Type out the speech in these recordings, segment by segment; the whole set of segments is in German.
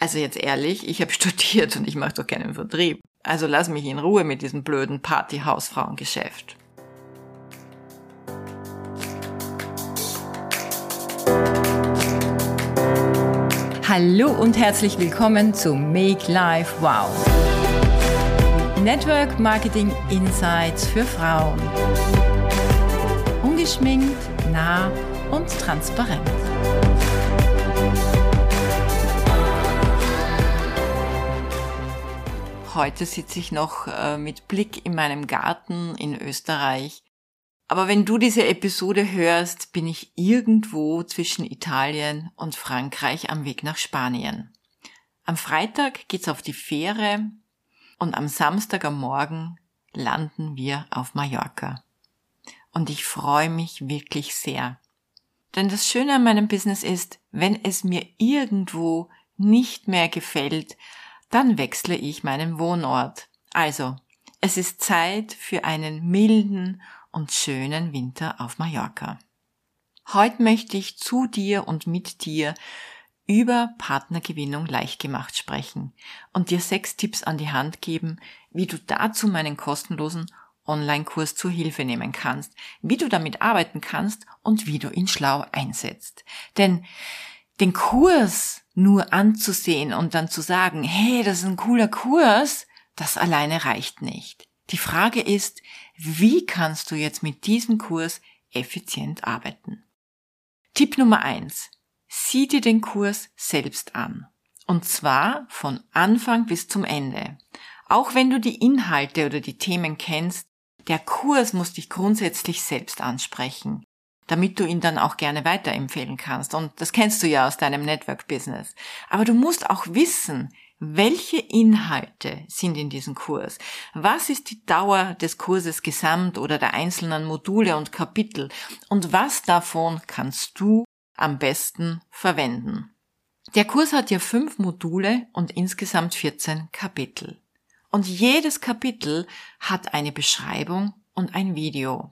Also jetzt ehrlich, ich habe studiert und ich mache doch keinen Vertrieb. Also lass mich in Ruhe mit diesem blöden Partyhausfrauengeschäft. Hallo und herzlich willkommen zu Make Life Wow. Network Marketing Insights für Frauen. Ungeschminkt, nah und transparent. Heute sitze ich noch äh, mit Blick in meinem Garten in Österreich. Aber wenn du diese Episode hörst, bin ich irgendwo zwischen Italien und Frankreich am Weg nach Spanien. Am Freitag geht's auf die Fähre und am Samstag am Morgen landen wir auf Mallorca. Und ich freue mich wirklich sehr. Denn das Schöne an meinem Business ist, wenn es mir irgendwo nicht mehr gefällt, dann wechsle ich meinen Wohnort. Also, es ist Zeit für einen milden und schönen Winter auf Mallorca. Heute möchte ich zu dir und mit dir über Partnergewinnung leicht gemacht sprechen und dir sechs Tipps an die Hand geben, wie du dazu meinen kostenlosen Online-Kurs zur Hilfe nehmen kannst, wie du damit arbeiten kannst und wie du ihn schlau einsetzt. Denn den Kurs nur anzusehen und dann zu sagen, hey, das ist ein cooler Kurs, das alleine reicht nicht. Die Frage ist, wie kannst du jetzt mit diesem Kurs effizient arbeiten? Tipp Nummer eins: Sieh dir den Kurs selbst an. Und zwar von Anfang bis zum Ende. Auch wenn du die Inhalte oder die Themen kennst, der Kurs muss dich grundsätzlich selbst ansprechen damit du ihn dann auch gerne weiterempfehlen kannst. Und das kennst du ja aus deinem Network-Business. Aber du musst auch wissen, welche Inhalte sind in diesem Kurs? Was ist die Dauer des Kurses gesamt oder der einzelnen Module und Kapitel? Und was davon kannst du am besten verwenden? Der Kurs hat ja fünf Module und insgesamt 14 Kapitel. Und jedes Kapitel hat eine Beschreibung und ein Video.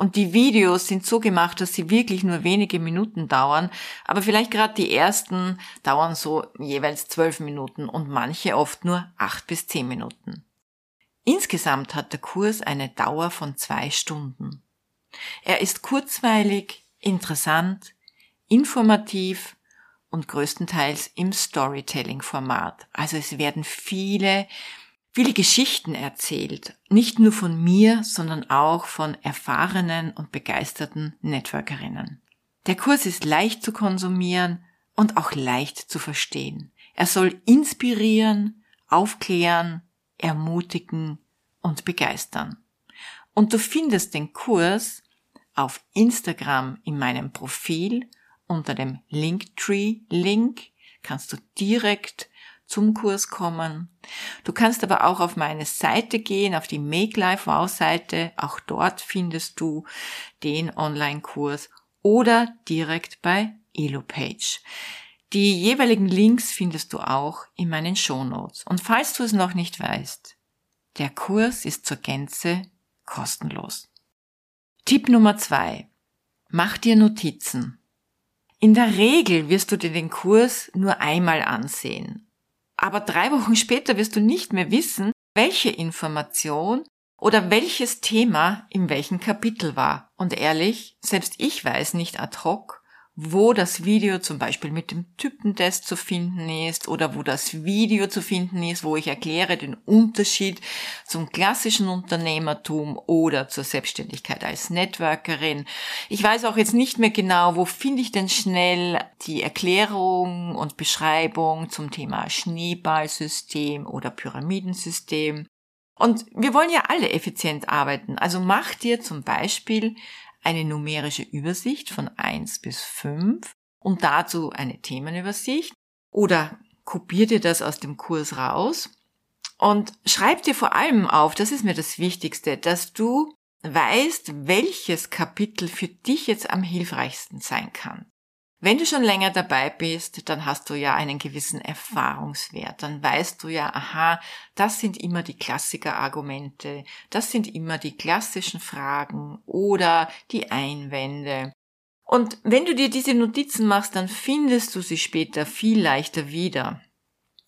Und die Videos sind so gemacht, dass sie wirklich nur wenige Minuten dauern. Aber vielleicht gerade die ersten dauern so jeweils zwölf Minuten und manche oft nur acht bis zehn Minuten. Insgesamt hat der Kurs eine Dauer von zwei Stunden. Er ist kurzweilig, interessant, informativ und größtenteils im Storytelling-Format. Also es werden viele viele Geschichten erzählt, nicht nur von mir, sondern auch von erfahrenen und begeisterten Networkerinnen. Der Kurs ist leicht zu konsumieren und auch leicht zu verstehen. Er soll inspirieren, aufklären, ermutigen und begeistern. Und du findest den Kurs auf Instagram in meinem Profil unter dem Linktree-Link kannst du direkt zum Kurs kommen. Du kannst aber auch auf meine Seite gehen, auf die Make Life Wow Seite. Auch dort findest du den Online-Kurs oder direkt bei EloPage. Die jeweiligen Links findest du auch in meinen Shownotes. Und falls du es noch nicht weißt, der Kurs ist zur Gänze kostenlos. Tipp Nummer zwei. Mach dir Notizen. In der Regel wirst du dir den Kurs nur einmal ansehen aber drei Wochen später wirst du nicht mehr wissen, welche Information oder welches Thema in welchem Kapitel war. Und ehrlich, selbst ich weiß nicht ad hoc, wo das Video zum Beispiel mit dem Typentest zu finden ist oder wo das Video zu finden ist, wo ich erkläre den Unterschied zum klassischen Unternehmertum oder zur Selbstständigkeit als Networkerin. Ich weiß auch jetzt nicht mehr genau, wo finde ich denn schnell die Erklärung und Beschreibung zum Thema Schneeballsystem oder Pyramidensystem. Und wir wollen ja alle effizient arbeiten. Also mach dir zum Beispiel eine numerische Übersicht von 1 bis 5 und dazu eine Themenübersicht oder kopier dir das aus dem Kurs raus und schreib dir vor allem auf, das ist mir das Wichtigste, dass du weißt, welches Kapitel für dich jetzt am hilfreichsten sein kann. Wenn du schon länger dabei bist, dann hast du ja einen gewissen Erfahrungswert. Dann weißt du ja, aha, das sind immer die Klassiker-Argumente, das sind immer die klassischen Fragen oder die Einwände. Und wenn du dir diese Notizen machst, dann findest du sie später viel leichter wieder.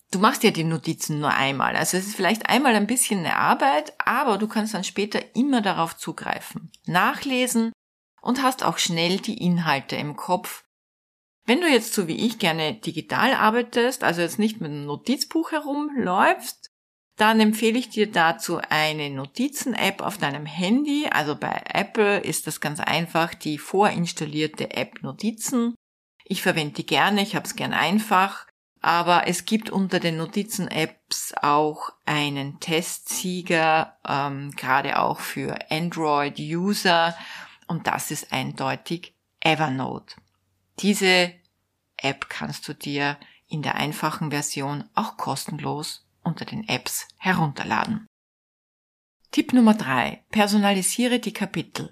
Du machst ja die Notizen nur einmal. Also es ist vielleicht einmal ein bisschen eine Arbeit, aber du kannst dann später immer darauf zugreifen, nachlesen und hast auch schnell die Inhalte im Kopf. Wenn du jetzt so wie ich gerne digital arbeitest, also jetzt nicht mit einem Notizbuch herumläufst, dann empfehle ich dir dazu eine Notizen-App auf deinem Handy. Also bei Apple ist das ganz einfach die vorinstallierte App Notizen. Ich verwende die gerne, ich habe es gern einfach. Aber es gibt unter den Notizen-Apps auch einen Testsieger, ähm, gerade auch für Android-User. Und das ist eindeutig Evernote. Diese App kannst du dir in der einfachen Version auch kostenlos unter den Apps herunterladen. Tipp Nummer drei: Personalisiere die Kapitel.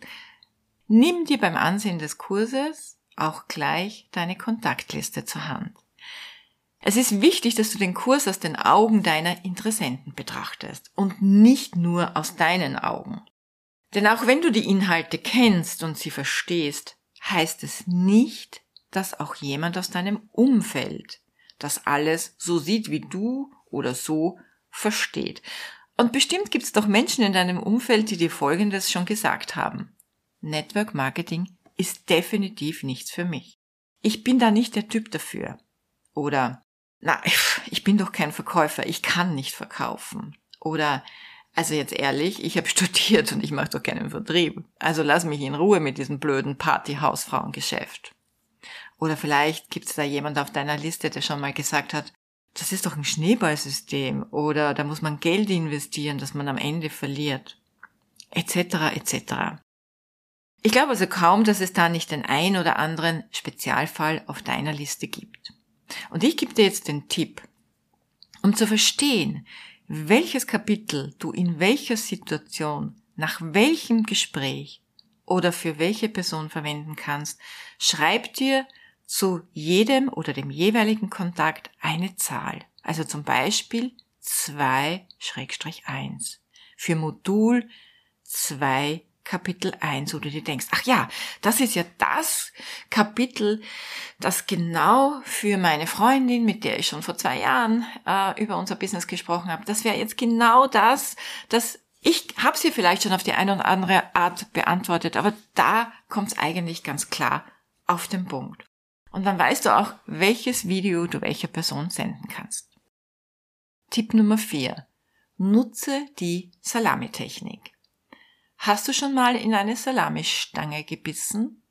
Nimm dir beim Ansehen des Kurses auch gleich deine Kontaktliste zur Hand. Es ist wichtig, dass du den Kurs aus den Augen deiner Interessenten betrachtest und nicht nur aus deinen Augen. Denn auch wenn du die Inhalte kennst und sie verstehst, heißt es nicht, dass auch jemand aus deinem Umfeld das alles so sieht wie du oder so versteht. Und bestimmt gibt es doch Menschen in deinem Umfeld, die dir Folgendes schon gesagt haben. Network Marketing ist definitiv nichts für mich. Ich bin da nicht der Typ dafür. Oder na, ich bin doch kein Verkäufer, ich kann nicht verkaufen. Oder, also jetzt ehrlich, ich habe studiert und ich mache doch keinen Vertrieb. Also lass mich in Ruhe mit diesem blöden Partyhausfrauengeschäft. Oder vielleicht gibt's da jemand auf deiner Liste, der schon mal gesagt hat, das ist doch ein Schneeballsystem oder da muss man Geld investieren, das man am Ende verliert. Etc. etc. Ich glaube also kaum, dass es da nicht den ein oder anderen Spezialfall auf deiner Liste gibt. Und ich gebe dir jetzt den Tipp, um zu verstehen, welches Kapitel du in welcher Situation, nach welchem Gespräch oder für welche Person verwenden kannst, schreib dir zu jedem oder dem jeweiligen Kontakt eine Zahl. Also zum Beispiel 2-1 für Modul 2 Kapitel 1, wo du dir denkst, ach ja, das ist ja das Kapitel, das genau für meine Freundin, mit der ich schon vor zwei Jahren äh, über unser Business gesprochen habe, das wäre jetzt genau das, das ich habe sie vielleicht schon auf die eine oder andere Art beantwortet, aber da kommt es eigentlich ganz klar auf den Punkt. Und dann weißt du auch, welches Video du welcher Person senden kannst. Tipp Nummer 4. Nutze die Salamitechnik. Hast du schon mal in eine Salamistange gebissen?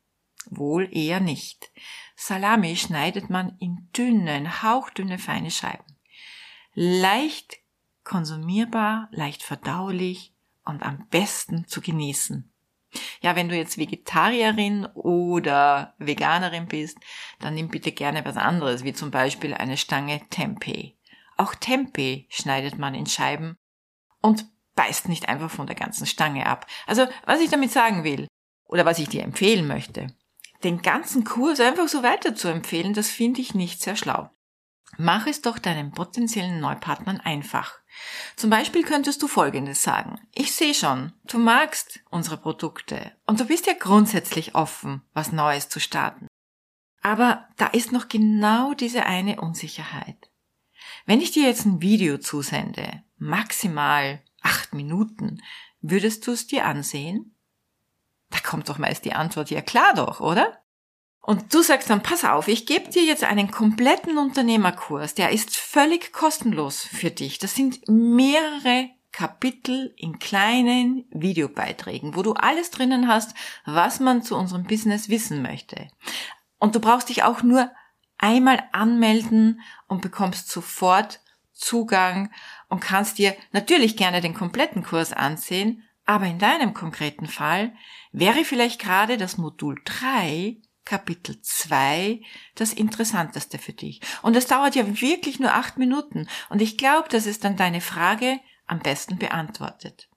Wohl eher nicht. Salami schneidet man in dünnen, hauchdünne feine Scheiben. Leicht konsumierbar, leicht verdaulich und am besten zu genießen. Ja, wenn du jetzt Vegetarierin oder Veganerin bist, dann nimm bitte gerne was anderes, wie zum Beispiel eine Stange Tempeh. Auch Tempeh schneidet man in Scheiben und beißt nicht einfach von der ganzen Stange ab. Also, was ich damit sagen will, oder was ich dir empfehlen möchte, den ganzen Kurs einfach so weiter zu empfehlen, das finde ich nicht sehr schlau. Mach es doch deinen potenziellen Neupartnern einfach. Zum Beispiel könntest du Folgendes sagen. Ich sehe schon, du magst unsere Produkte und du bist ja grundsätzlich offen, was Neues zu starten. Aber da ist noch genau diese eine Unsicherheit. Wenn ich dir jetzt ein Video zusende, maximal acht Minuten, würdest du es dir ansehen? Da kommt doch meist die Antwort, ja klar doch, oder? Und du sagst dann, pass auf, ich gebe dir jetzt einen kompletten Unternehmerkurs, der ist völlig kostenlos für dich. Das sind mehrere Kapitel in kleinen Videobeiträgen, wo du alles drinnen hast, was man zu unserem Business wissen möchte. Und du brauchst dich auch nur einmal anmelden und bekommst sofort Zugang und kannst dir natürlich gerne den kompletten Kurs ansehen, aber in deinem konkreten Fall wäre vielleicht gerade das Modul 3 Kapitel 2 das Interessanteste für dich. Und es dauert ja wirklich nur acht Minuten. Und ich glaube, dass es dann deine Frage am besten beantwortet.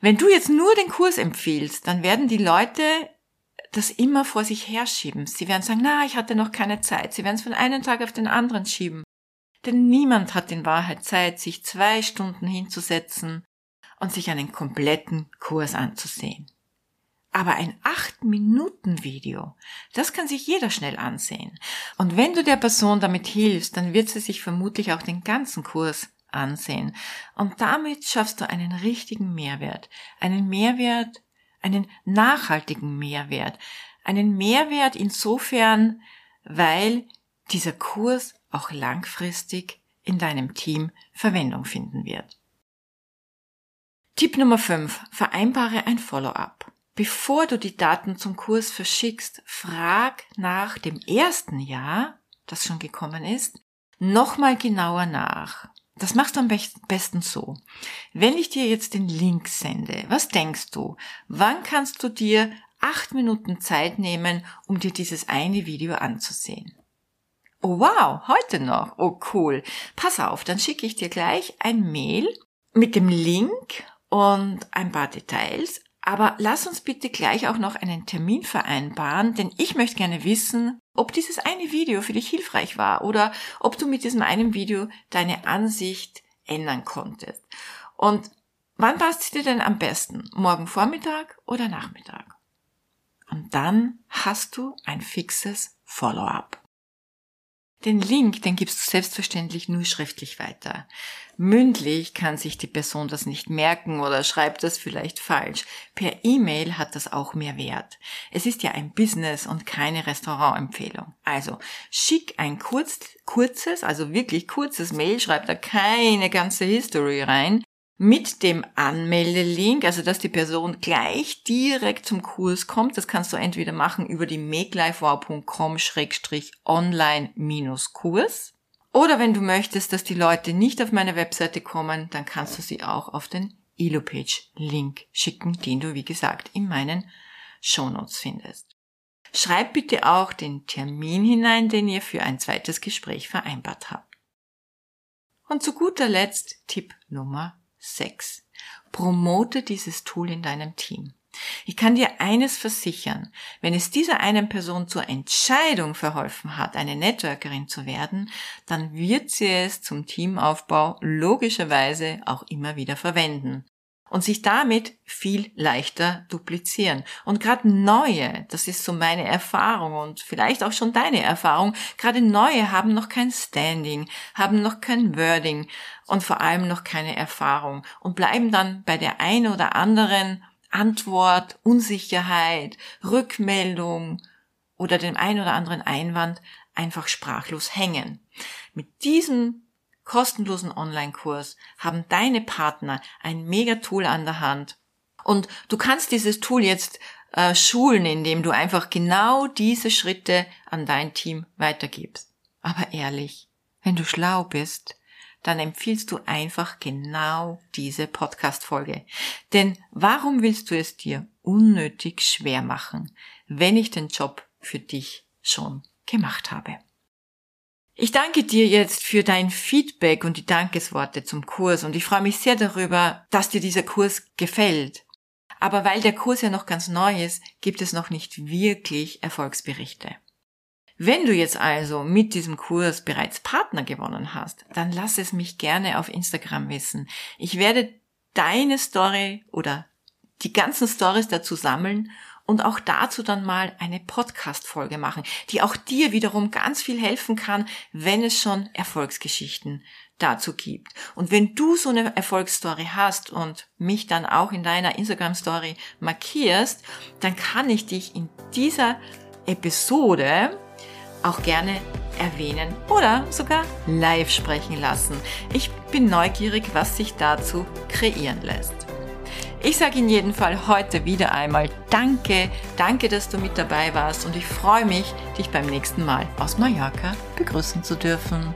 Wenn du jetzt nur den Kurs empfiehlst, dann werden die Leute das immer vor sich herschieben. Sie werden sagen, na, ich hatte noch keine Zeit. Sie werden es von einem Tag auf den anderen schieben. Denn niemand hat in Wahrheit Zeit, sich zwei Stunden hinzusetzen und sich einen kompletten Kurs anzusehen. Aber ein 8-Minuten-Video, das kann sich jeder schnell ansehen. Und wenn du der Person damit hilfst, dann wird sie sich vermutlich auch den ganzen Kurs ansehen. Und damit schaffst du einen richtigen Mehrwert. Einen Mehrwert, einen nachhaltigen Mehrwert. Einen Mehrwert insofern, weil dieser Kurs auch langfristig in deinem Team Verwendung finden wird. Tipp Nummer 5. Vereinbare ein Follow-up. Bevor du die Daten zum Kurs verschickst, frag nach dem ersten Jahr, das schon gekommen ist, nochmal genauer nach. Das machst du am besten so. Wenn ich dir jetzt den Link sende, was denkst du? Wann kannst du dir acht Minuten Zeit nehmen, um dir dieses eine Video anzusehen? Oh wow, heute noch. Oh cool. Pass auf, dann schicke ich dir gleich ein Mail mit dem Link und ein paar Details. Aber lass uns bitte gleich auch noch einen Termin vereinbaren, denn ich möchte gerne wissen, ob dieses eine Video für dich hilfreich war oder ob du mit diesem einen Video deine Ansicht ändern konntest. Und wann passt es dir denn am besten? Morgen Vormittag oder Nachmittag? Und dann hast du ein fixes Follow-up. Den Link, den gibst du selbstverständlich nur schriftlich weiter. Mündlich kann sich die Person das nicht merken oder schreibt das vielleicht falsch. Per E-Mail hat das auch mehr Wert. Es ist ja ein Business und keine Restaurantempfehlung. Also schick ein kurz, kurzes, also wirklich kurzes Mail, schreib da keine ganze History rein, mit dem Anmeldelink, also dass die Person gleich direkt zum Kurs kommt. Das kannst du entweder machen über die makelifewow.com-online-kurs. Oder wenn du möchtest, dass die Leute nicht auf meine Webseite kommen, dann kannst du sie auch auf den Elopage-Link schicken, den du, wie gesagt, in meinen Shownotes findest. Schreib bitte auch den Termin hinein, den ihr für ein zweites Gespräch vereinbart habt. Und zu guter Letzt Tipp Nummer 6. Promote dieses Tool in deinem Team. Ich kann dir eines versichern, wenn es dieser einen Person zur Entscheidung verholfen hat, eine Networkerin zu werden, dann wird sie es zum Teamaufbau logischerweise auch immer wieder verwenden und sich damit viel leichter duplizieren. Und gerade neue, das ist so meine Erfahrung und vielleicht auch schon deine Erfahrung, gerade neue haben noch kein Standing, haben noch kein Wording und vor allem noch keine Erfahrung und bleiben dann bei der einen oder anderen Antwort, Unsicherheit, Rückmeldung oder dem einen oder anderen Einwand einfach sprachlos hängen. Mit diesem kostenlosen Online-Kurs haben deine Partner ein mega Tool an der Hand. Und du kannst dieses Tool jetzt äh, schulen, indem du einfach genau diese Schritte an dein Team weitergibst. Aber ehrlich, wenn du schlau bist, dann empfiehlst du einfach genau diese Podcast-Folge. Denn warum willst du es dir unnötig schwer machen, wenn ich den Job für dich schon gemacht habe? Ich danke dir jetzt für dein Feedback und die Dankesworte zum Kurs und ich freue mich sehr darüber, dass dir dieser Kurs gefällt. Aber weil der Kurs ja noch ganz neu ist, gibt es noch nicht wirklich Erfolgsberichte. Wenn du jetzt also mit diesem Kurs bereits Partner gewonnen hast, dann lass es mich gerne auf Instagram wissen. Ich werde deine Story oder die ganzen Stories dazu sammeln und auch dazu dann mal eine Podcast-Folge machen, die auch dir wiederum ganz viel helfen kann, wenn es schon Erfolgsgeschichten dazu gibt. Und wenn du so eine Erfolgsstory hast und mich dann auch in deiner Instagram-Story markierst, dann kann ich dich in dieser Episode auch gerne erwähnen oder sogar live sprechen lassen. Ich bin neugierig, was sich dazu kreieren lässt. Ich sage in jedem Fall heute wieder einmal Danke, danke, dass du mit dabei warst und ich freue mich, dich beim nächsten Mal aus Mallorca begrüßen zu dürfen.